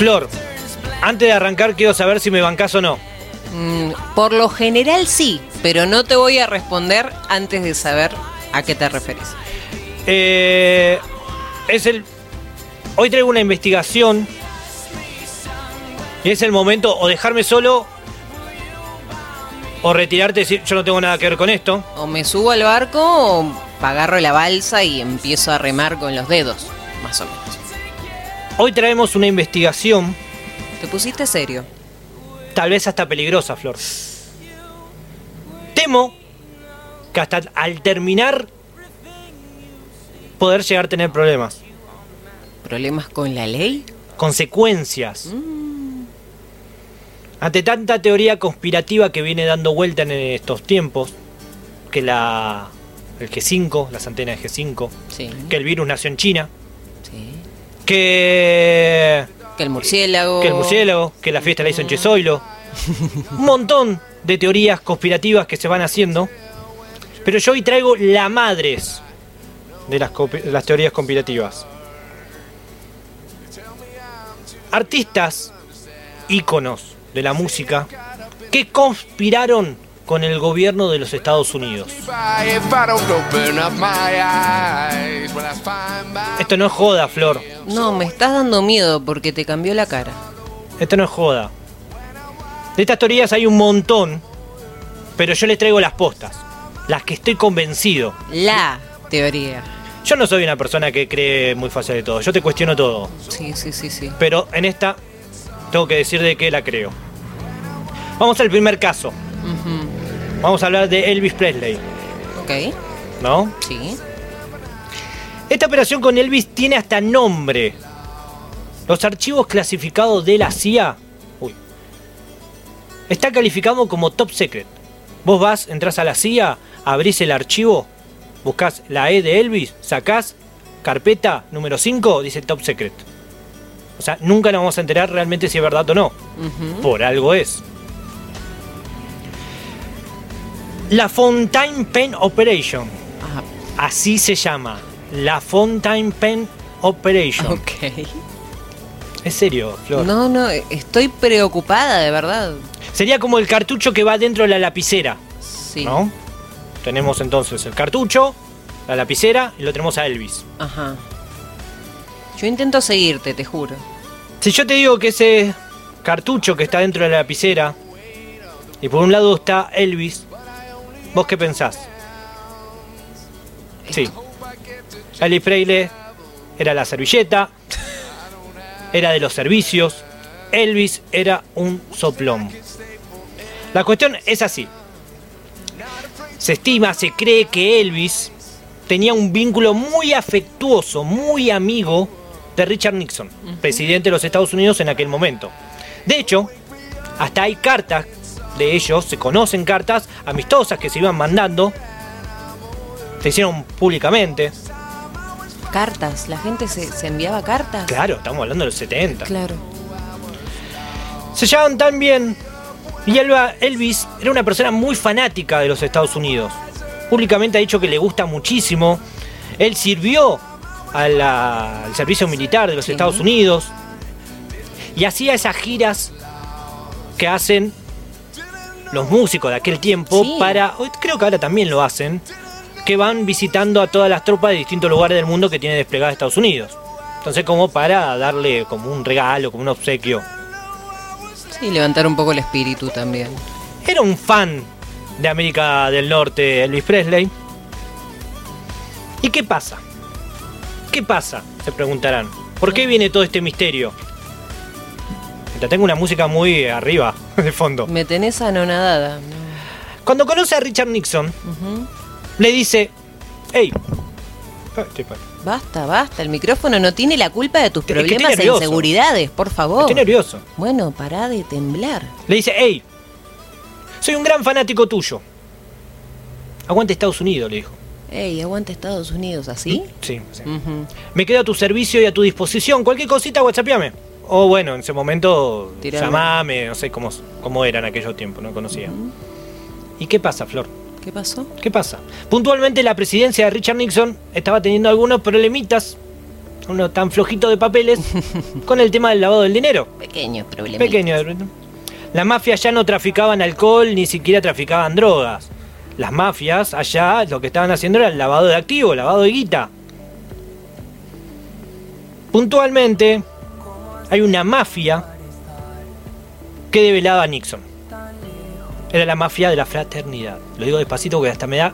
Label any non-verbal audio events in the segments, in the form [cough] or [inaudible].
Flor, antes de arrancar quiero saber si me bancás o no. Mm, por lo general sí, pero no te voy a responder antes de saber a qué te referís. Eh, es el. Hoy traigo una investigación. Y es el momento o dejarme solo. O retirarte y decir yo no tengo nada que ver con esto. O me subo al barco o agarro la balsa y empiezo a remar con los dedos, más o menos. Hoy traemos una investigación. Te pusiste serio. Tal vez hasta peligrosa, Flor. Temo que hasta al terminar poder llegar a tener problemas. ¿Problemas con la ley? Consecuencias. Ante tanta teoría conspirativa que viene dando vuelta en estos tiempos, que la el G5, las antenas de G5, Sí. que el virus nació en China. Que Que el murciélago. que el murciélago, que la fiesta la hizo en Chesoilo. Un montón de teorías conspirativas que se van haciendo. Pero yo hoy traigo la madres de las, las teorías conspirativas. Artistas, íconos de la música, que conspiraron con el gobierno de los Estados Unidos. Esto no es joda, Flor. No, me estás dando miedo porque te cambió la cara. Esto no es joda. De estas teorías hay un montón, pero yo les traigo las postas, las que estoy convencido. La teoría. Yo no soy una persona que cree muy fácil de todo, yo te cuestiono todo, Sí, sí, sí, sí. pero en esta tengo que decir de qué la creo. Vamos al primer caso. Ujú. Vamos a hablar de Elvis Presley, Ok, ¿no? sí. Esta operación con Elvis tiene hasta nombre. Los archivos clasificados de la CIA uy, está calificado como top secret. Vos vas, entras a la CIA, abrís el archivo, buscas la E de Elvis, sacás carpeta número 5, dice top secret. O sea, nunca nos vamos a enterar realmente si es verdad o no. Por algo es. La Fontaine Pen Operation. Ajá. Así se llama. La Fontaine Pen Operation. Ok. Es serio, Flor. No, no, estoy preocupada, de verdad. Sería como el cartucho que va dentro de la lapicera, Sí. ¿no? Tenemos entonces el cartucho, la lapicera y lo tenemos a Elvis. Ajá. Yo intento seguirte, te juro. Si yo te digo que ese cartucho que está dentro de la lapicera y por un lado está Elvis, ¿vos qué pensás? Sí. Elvis Presley era la servilleta, era de los servicios, Elvis era un soplón. La cuestión es así. Se estima, se cree que Elvis tenía un vínculo muy afectuoso, muy amigo de Richard Nixon, presidente de los Estados Unidos en aquel momento. De hecho, hasta hay cartas de ellos, se conocen cartas amistosas que se iban mandando, se hicieron públicamente. Cartas, la gente se, se enviaba cartas. Claro, estamos hablando de los 70. Claro. Se llevaban tan bien. Y Elvis era una persona muy fanática de los Estados Unidos. Públicamente ha dicho que le gusta muchísimo. Él sirvió a la- al servicio militar de los Sí. Estados Unidos. Y hacía esas giras que hacen los músicos de aquel tiempo Sí. para. hoy Creo que ahora también lo hacen. Que van visitando a todas las tropas de distintos lugares del mundo que tiene desplegada Estados Unidos. Entonces, como para darle como un regalo, como un obsequio. Sí, levantar un poco el espíritu también. Era un fan de América del Norte, Elvis Presley. ¿Y qué pasa? ¿Qué pasa? Se preguntarán. ¿Por qué viene todo este misterio? Te tengo una música muy arriba, de fondo. Me tenés anonadada. Cuando conoce a Richard Nixon, le dice, hey, Basta, basta. El micrófono no tiene la culpa de tus problemas e inseguridades, por favor. estoy nervioso. Bueno, pará de temblar. Le dice, hey, soy un gran fanático tuyo. Aguante Estados Unidos, le dijo. Ey, aguanta Estados Unidos, ¿así? Sí, sí. Me quedo a tu servicio y a tu disposición. Cualquier cosita, whatsappiame. O bueno, en ese momento, Tirame. llamame, no sé cómo, cómo era en aquellos tiempos, no conocía. ¿Y qué pasa, Flor? ¿Qué pasó? ¿Qué pasa? Puntualmente la presidencia de Richard Nixon estaba teniendo algunos problemitas uno tan flojito de papeles [laughs] con el tema del lavado del dinero. Pequeño problema. Pequeño. Las mafias ya no traficaban alcohol ni siquiera traficaban drogas. Las mafias allá lo que estaban haciendo era el lavado de activos, lavado de guita. Puntualmente, hay una mafia que develaba a Nixon. Era la mafia de la fraternidad. Lo digo despacito porque hasta me da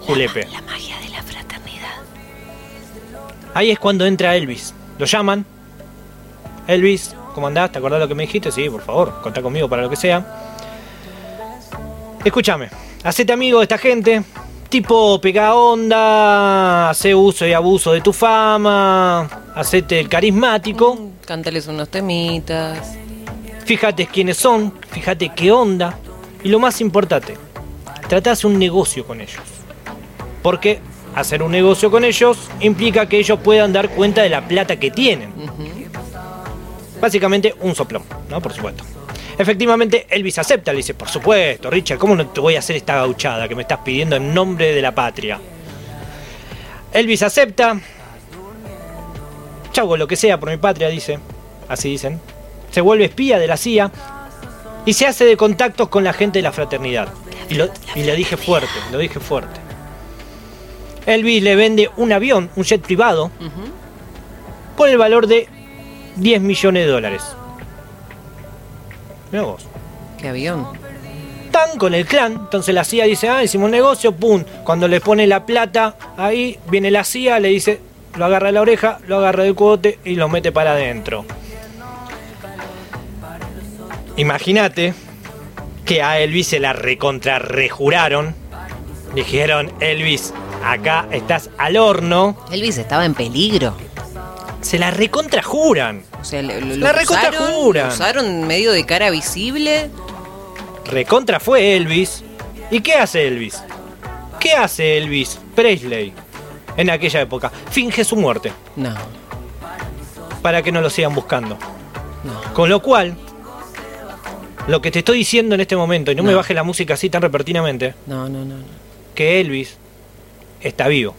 julepe. La magia de la fraternidad. Ahí es cuando entra Elvis. Lo llaman. Elvis, ¿cómo andás? ¿Te acordás lo que me dijiste? Sí, por favor, contá conmigo para lo que sea. Escúchame, hacete amigo de esta gente. Tipo, pega onda, hace uso y abuso de tu fama, hacete el carismático. Mm, Cántales unos temitas. Fíjate quiénes son, fíjate qué onda. Y lo más importante, trata de hacer un negocio con ellos. Porque hacer un negocio con ellos implica que ellos puedan dar cuenta de la plata que tienen. Básicamente un soplón, ¿no? Por supuesto. Efectivamente, Elvis acepta, le dice, por supuesto, Richard, ¿cómo no te voy a hacer esta gauchada que me estás pidiendo en nombre de la patria? Elvis acepta. Chau, lo que sea por mi patria, dice. Así dicen. Se vuelve espía de la CIA y se hace de contactos con la gente de la fraternidad. Y lo, y lo dije fuerte, lo dije fuerte. Elvis le vende un avión, un jet privado, por el valor de 10 millones de dólares. Vos. Qué avión. Tan con el clan, entonces la CIA dice, ah, hicimos un negocio, pum. Cuando le pone la plata, ahí viene la CIA, le dice, lo agarra de la oreja, lo agarra del cogote y lo mete para adentro. Imagínate que a Elvis se la recontra rejuraron. Dijeron, Elvis, acá estás al horno. Elvis estaba en peligro. Se la recontra juran. O sea, lo, lo- La lo recontra usaron, juran. lo usaron medio de cara visible. Recontra fue Elvis. ¿Y qué hace Elvis? ¿Qué hace Elvis Presley en aquella época? Finge su muerte No, para que no lo sigan buscando. no. Con lo cual, lo que te estoy diciendo en este momento, y no, me No. baje la música así tan repentinamente, No, no, no, no. que Elvis está vivo.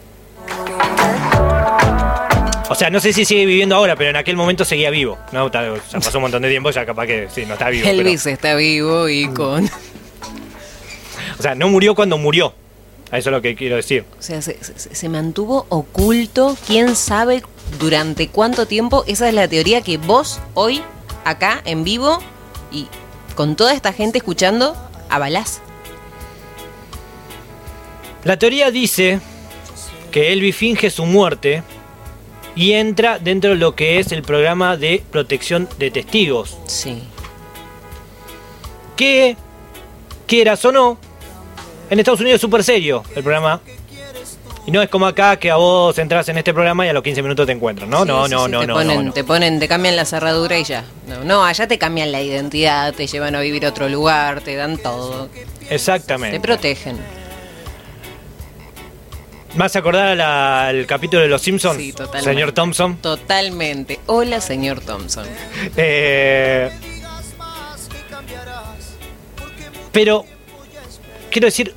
O sea, no sé si sigue viviendo ahora, pero en aquel momento seguía vivo. No, pasó un montón de tiempo, ya capaz que sí, no está vivo. pero- Elvis está vivo y con. o sea, no murió cuando murió. A Eso es lo que quiero decir. O sea, se, se- se mantuvo oculto. ¿Quién sabe durante cuánto tiempo? Esa es la teoría que vos hoy, acá, en vivo, y con toda esta gente escuchando, avalás. La teoría dice que Elvis finge su muerte y entra dentro de lo que es el programa de protección de testigos. Sí. Que, quieras o no, en Estados Unidos es súper serio el programa. Y no es como acá que a vos entras en este programa y a los 15 minutos te encuentran. No, Sí, no, sí, no, sí, no, te no, ponen, no. Te ponen, te cambian la cerradura y ya. No, no, allá te cambian la identidad, te llevan a vivir a otro lugar, te dan todo. Exactamente. Te protegen. ¿Me vas a acordar la- al capítulo de Los Simpsons? Sí, totalmente. Señor Thompson. Totalmente. Hola, señor Thompson. Eh, pero quiero decir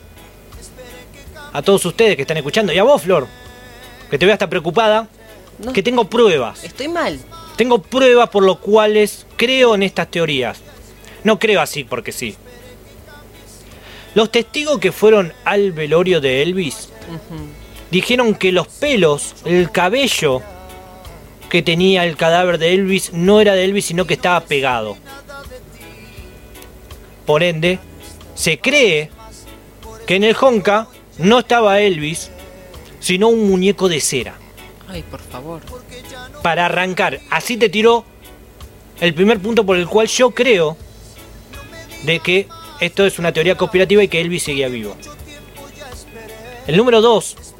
a todos ustedes que están escuchando y a vos, Flor, que te veo hasta preocupada, No. que tengo pruebas. Estoy mal. Tengo pruebas por lo cuales creo en estas teorías. No creo así porque sí. Los testigos que fueron al velorio de Elvis dijeron que los pelos, el cabello que tenía el cadáver de Elvis no era de Elvis, sino que estaba pegado. Por ende, se cree que en el Honka no estaba Elvis, sino un muñeco de cera. Ay, por favor. Para arrancar, así te tiró el primer punto por el cual yo creo de que esto es una teoría conspirativa y que Elvis seguía vivo. El número 2.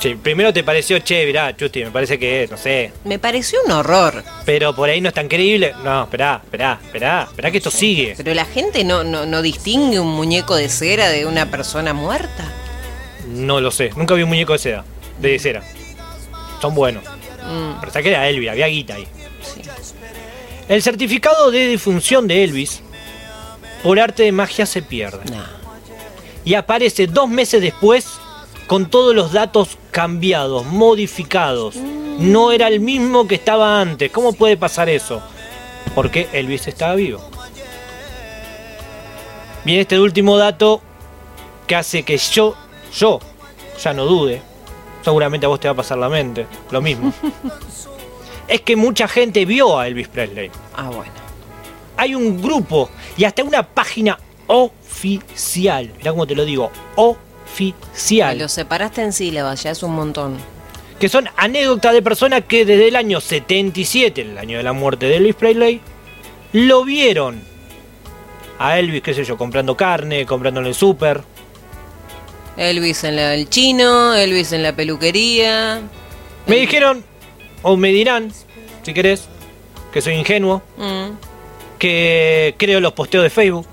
Sí, primero te pareció, che, mirá, Chusti, me parece que, no sé, Me pareció un horror. pero por ahí no es tan creíble. No, esperá, esperá, esperá, esperá que esto sigue. Pero la gente no, no, no distingue un muñeco de cera de una persona muerta. No lo sé, nunca vi un muñeco de cera, de cera. Son buenos. Mm, Pero que era Elvis, había guita ahí. sí. El certificado de defunción de Elvis, por arte de magia, se pierde. No. Y aparece dos meses después con todos los datos cambiados, modificados. No era el mismo que estaba antes. ¿Cómo puede pasar eso? Porque Elvis estaba vivo. Viene este último dato que hace que yo, yo, ya no dude. Seguramente a vos te va a pasar la mente. Lo mismo. [laughs] es que mucha gente vio a Elvis Presley. Ah, bueno. Hay un grupo y hasta una página oficial. Mirá cómo te lo digo. Oficial. Lo separaste en sílabas, ya es un montón. Que son anécdotas de personas que desde el año 77, el año de la muerte de Elvis Presley, lo vieron. A Elvis, qué sé yo, comprando carne, comprando en el súper. Elvis en la- el chino, Elvis en la peluquería. Me dijeron, o me dirán, si querés, que soy ingenuo, Mm, que creo los posteos de Facebook.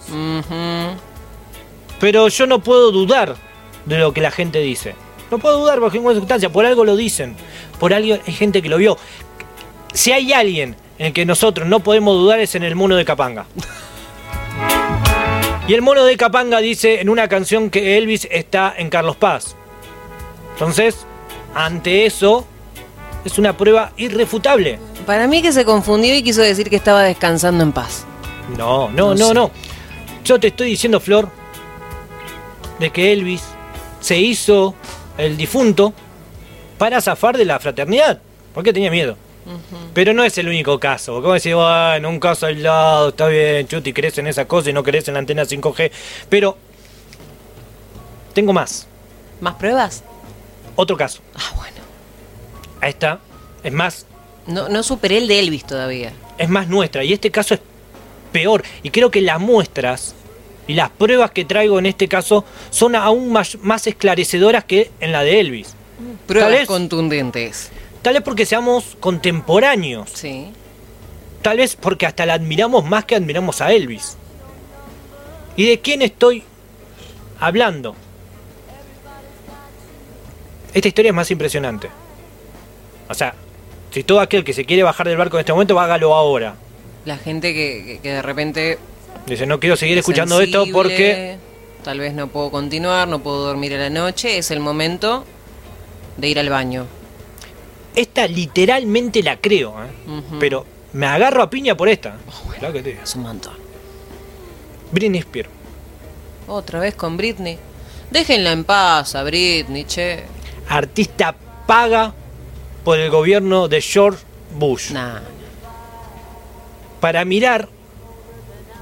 Pero yo no puedo dudar de lo que la gente dice. No puedo dudar bajo ninguna circunstancia. Por algo lo dicen. Por algo hay gente que lo vio. Si hay alguien en el que nosotros no podemos dudar es en el mono de Capanga. Y el mono de Capanga dice en una canción que Elvis está en Carlos Paz. Entonces, ante eso, es una prueba irrefutable. Para mí que se confundió y quiso decir que estaba descansando en paz. No, no, No no, no. Yo te estoy diciendo, Flor, de que Elvis se hizo el difunto para zafar de la fraternidad. Porque tenía miedo. Pero no es el único caso. Como decir, bueno, un caso aislado, está bien, Chuti, crees en esa cosa y no crees en la antena 5G. Pero tengo más. ¿Más pruebas? Otro caso. Ah, bueno. Ahí está. Es más, No, no superé el de Elvis todavía. es más nuestra. Y este caso es peor. Y creo que las muestras las pruebas que traigo en este caso son aún más, más esclarecedoras que en la de Elvis. Pruebas vez- contundentes. Tal vez porque seamos contemporáneos. Sí. Tal vez porque hasta la admiramos más que admiramos a Elvis. ¿Y de quién estoy hablando? Esta historia es más impresionante. O sea, si todo aquel que se quiere bajar del barco en este momento, hágalo ahora. La gente que de repente. Dice, no quiero seguir es escuchando esto porque... Tal vez no puedo continuar, no puedo dormir a la noche. Es el momento de ir al baño. Esta literalmente la creo, ¿eh? Pero me agarro a piña por esta. Claro que te digo. Es un montón. Britney Spears. Otra vez con Britney. Déjenla en paz a Britney, che. Artista paga por el gobierno de George Bush. Nah. Para mirar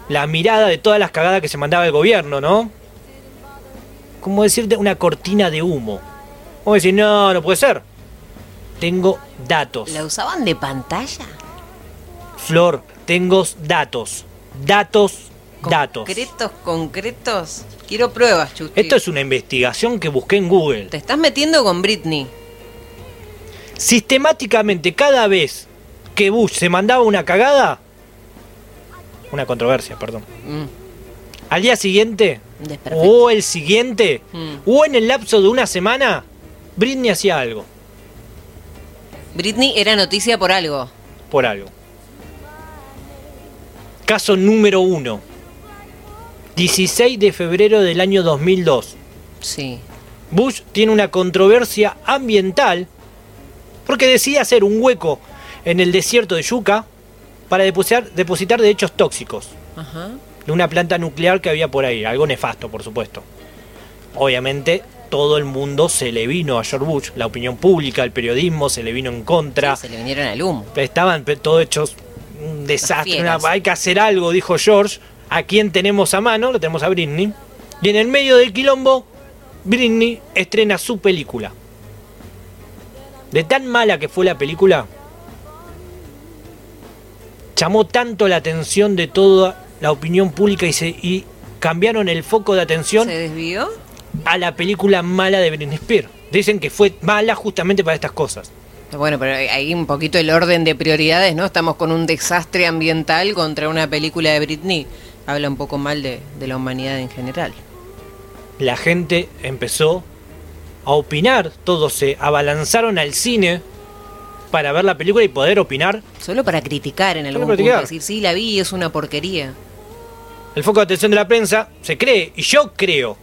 la mirada de todas las cagadas que se mandaba el gobierno, ¿no? Como decirte una cortina de humo. Como decir, no, no puede ser. Tengo datos. ¿La usaban de pantalla? Flor, tengo datos. Datos, datos. Concretos, concretos. Quiero pruebas, Chuti. Esto es una investigación que busqué en Google. Te estás metiendo con Britney. Sistemáticamente, cada vez que Bush se mandaba una cagada, una controversia, perdón, Mm, al día siguiente, desperfecto. o el siguiente, Mm. o en el lapso de una semana, Britney hacía algo, Britney era noticia por algo. por algo. Caso número uno. 16 de febrero del año 2002. Sí. Bush tiene una controversia ambiental porque decide hacer un hueco en el desierto de Yucca para depositar, depositar desechos tóxicos Ajá. de una planta nuclear que había por ahí, algo nefasto, por supuesto. Obviamente, todo el mundo se le vino a George Bush, la opinión pública, el periodismo se le vino en contra. Se le vinieron al humo. Estaban todos hechos un desastre. una- hay que hacer algo, dijo George. ¿A quién tenemos a mano? Lo tenemos a Britney. Y en el medio del quilombo, Britney estrena su película. De tan mala que fue la película, llamó tanto la atención de toda la opinión pública y, se, y cambiaron el foco de atención ¿Se desvió? a la película mala de Britney Spears. Dicen que fue mala justamente para estas cosas. Bueno, pero hay un poquito el orden de prioridades, ¿no? Estamos con un desastre ambiental contra una película de Britney. Habla un poco mal de, de la humanidad en general. la gente empezó a opinar, todos se abalanzaron al cine para ver la película y poder opinar. Solo para criticar en algún punto. Decir, sí, la vi y es una porquería. El foco de atención de la prensa se cree, y yo creo,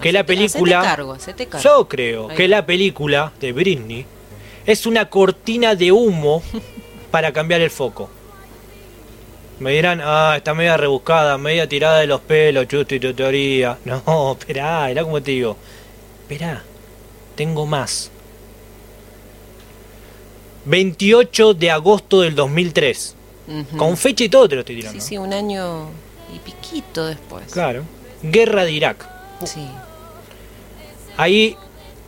que la película... hacete cargo, cargo. Yo creo Ahí. que la película de Britney es una cortina de humo [laughs] para cambiar el foco. Me dirán, ah, está media rebuscada, media tirada de los pelos, chusto y tu teoría. No, [laughs] esperá, mirá como te digo. Esperá, tengo más. 28 de agosto del 2003. Ujú. Con fecha y todo te lo estoy tirando. Sí, sí, un año y piquito después. Claro. Guerra de Irak. Sí. Ahí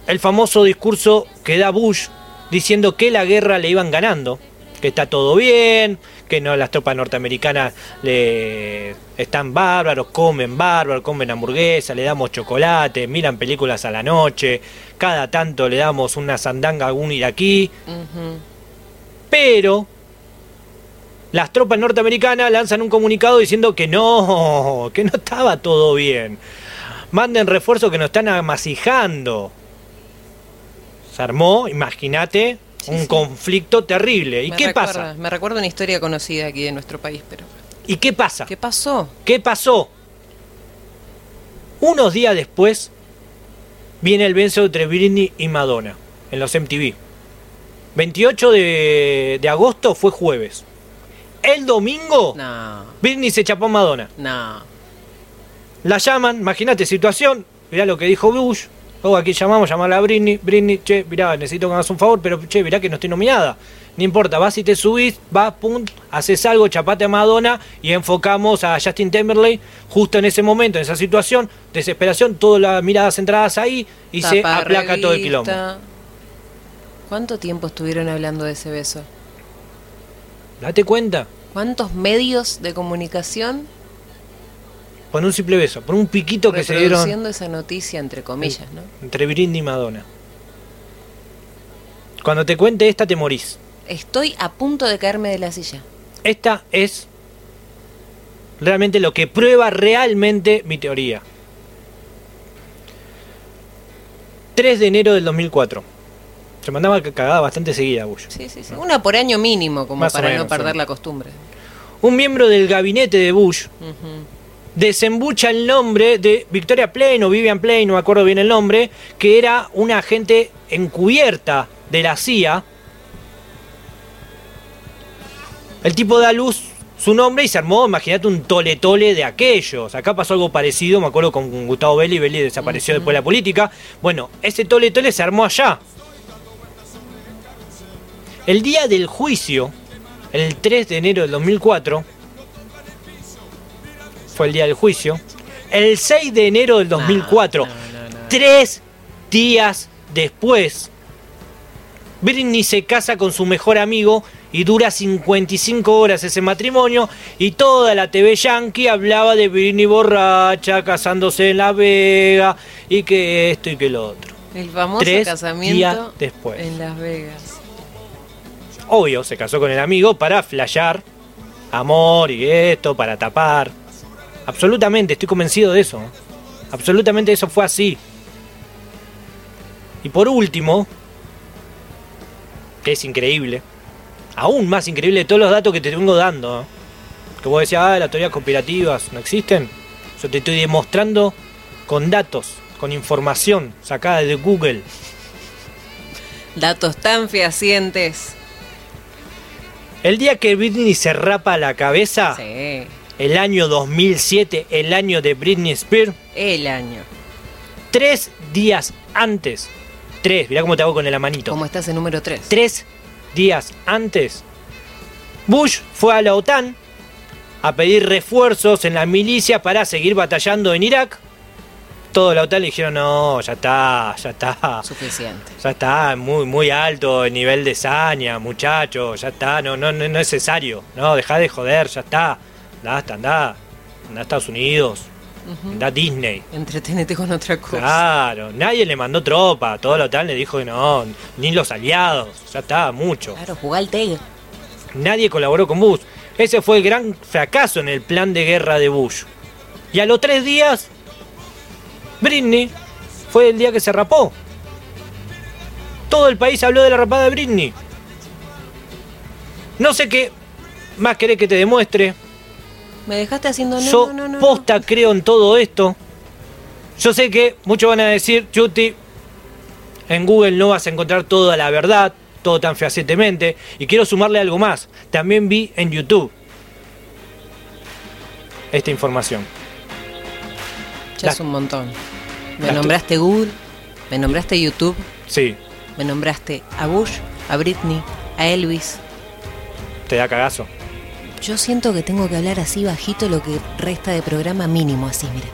el famoso discurso que da Bush diciendo que la guerra le iban ganando, que está todo bien, que no las tropas norteamericanas le están bárbaros, comen bárbaros, comen hamburguesas, le damos chocolate, miran películas a la noche, cada tanto le damos una sandanga a algún iraquí, Ujú. Pero las tropas norteamericanas lanzan un comunicado diciendo que no, que no estaba todo bien. Manden refuerzos que nos están amasijando. Se armó, imagínate, Sí, un sí. conflicto terrible. ¿Y Me qué recuerda- pasa? Me recuerda una historia conocida aquí de nuestro país, pero. ¿Y qué pasa? ¿Qué pasó? ¿Qué pasó? Unos días después viene el beso entre Britney y Madonna en los MTV. 28 de, de agosto fue jueves. El domingo, No, Britney se chapó a Madonna. no. La llaman, imagínate situación, mirá lo que dijo Bush. Oh, aquí llamamos, llamarla a Britney. Britney, che, mirá, necesito que me hagas un favor, pero che, mirá que no estoy nominada. No importa, vas y te subís, vas, pum, haces algo, chapate a Madonna y enfocamos a Justin Timberlake justo en ese momento, en esa situación, desesperación, todas las miradas centradas ahí y se aplaca todo el quilombo. ¿Cuánto tiempo estuvieron hablando de ese beso? Date cuenta, ¿Cuántos medios de comunicación pon un simple beso, pon un piquito que se dieron reproduciendo esa noticia, entre comillas, ¿no? entre Britney y Madonna. Cuando te cuente esta te morís. Estoy a punto de caerme de la silla. Esta es realmente lo que prueba realmente mi teoría. 3 de enero del 2004. Se mandaba cagada bastante seguida Bush. Sí, sí, sí. Una por año mínimo, como Más para menos, no perder sí. la costumbre. Un miembro del gabinete de Bush desembucha el nombre de Victoria Plain o Vivian Plain, no me acuerdo bien el nombre, que era una agente encubierta de la CIA. El tipo da a luz su nombre y se armó, imagínate, un tole tole de aquellos. Acá pasó algo parecido, me acuerdo con Gustavo Belli, Belli desapareció después de la política. Bueno, ese tole tole se armó allá. El día del juicio, el 3 de enero del 2004, fue el día del juicio. El 6 de enero del 2004, No, no, no, no. tres días después, Britney se casa con su mejor amigo y dura 55 horas ese matrimonio y toda la TV yankee hablaba de Britney borracha, casándose en La Vega y que esto y que lo otro. El famoso Tres días casamiento después. en Las Vegas. Obvio, se casó con el amigo para flashear amor y esto, para tapar. Absolutamente, estoy convencido de eso. Absolutamente eso fue así. Y por último, que es increíble, aún más increíble de todos los datos que te vengo dando, que vos decías, ah, las teorías conspirativas no existen. Yo te estoy demostrando con datos, con información sacada de Google. Datos tan fehacientes. El día que Britney se rapa la cabeza, Sí, el año 2007, el año de Britney Spears, el año. tres días antes, tres, mirá cómo te hago con el manito, ¿Cómo está ese número 3? tres días antes, Bush fue a la OTAN a pedir refuerzos en las milicias para seguir batallando en Irak. Todo la OTAN le dijeron, no, ya está, ya está. Suficiente. Ya está, muy, muy alto el nivel de saña, muchacho, ya está, no, no, no es necesario, no, deja de joder, ya está, andá, hasta andá, andá a Estados Unidos, andá a Disney. Entretenete con otra cosa. Claro, nadie le mandó tropa, todo la OTAN le dijo que no, ni los aliados, ya está, mucho. Claro, jugá al Tigre. Nadie colaboró con Bush. Ese fue el gran fracaso en el plan de guerra de Bush. Y a los tres días, Britney fue el día que se rapó. Todo el país habló de la rapada de Britney. No sé qué más querés que te demuestre. Me dejaste haciendo no, Yo no, no, no. posta creo en todo esto. Yo sé que muchos van a decir, Chuti, en Google no vas a encontrar toda la verdad, todo tan fehacientemente. Y quiero sumarle algo más. También vi en YouTube esta información. Ya La- es un montón. Me nombraste Google, me nombraste YouTube, Sí, me nombraste a Bush, a Britney, a Elvis. te da cagazo. Yo siento que tengo que hablar así bajito lo que resta de programa mínimo, así, mira.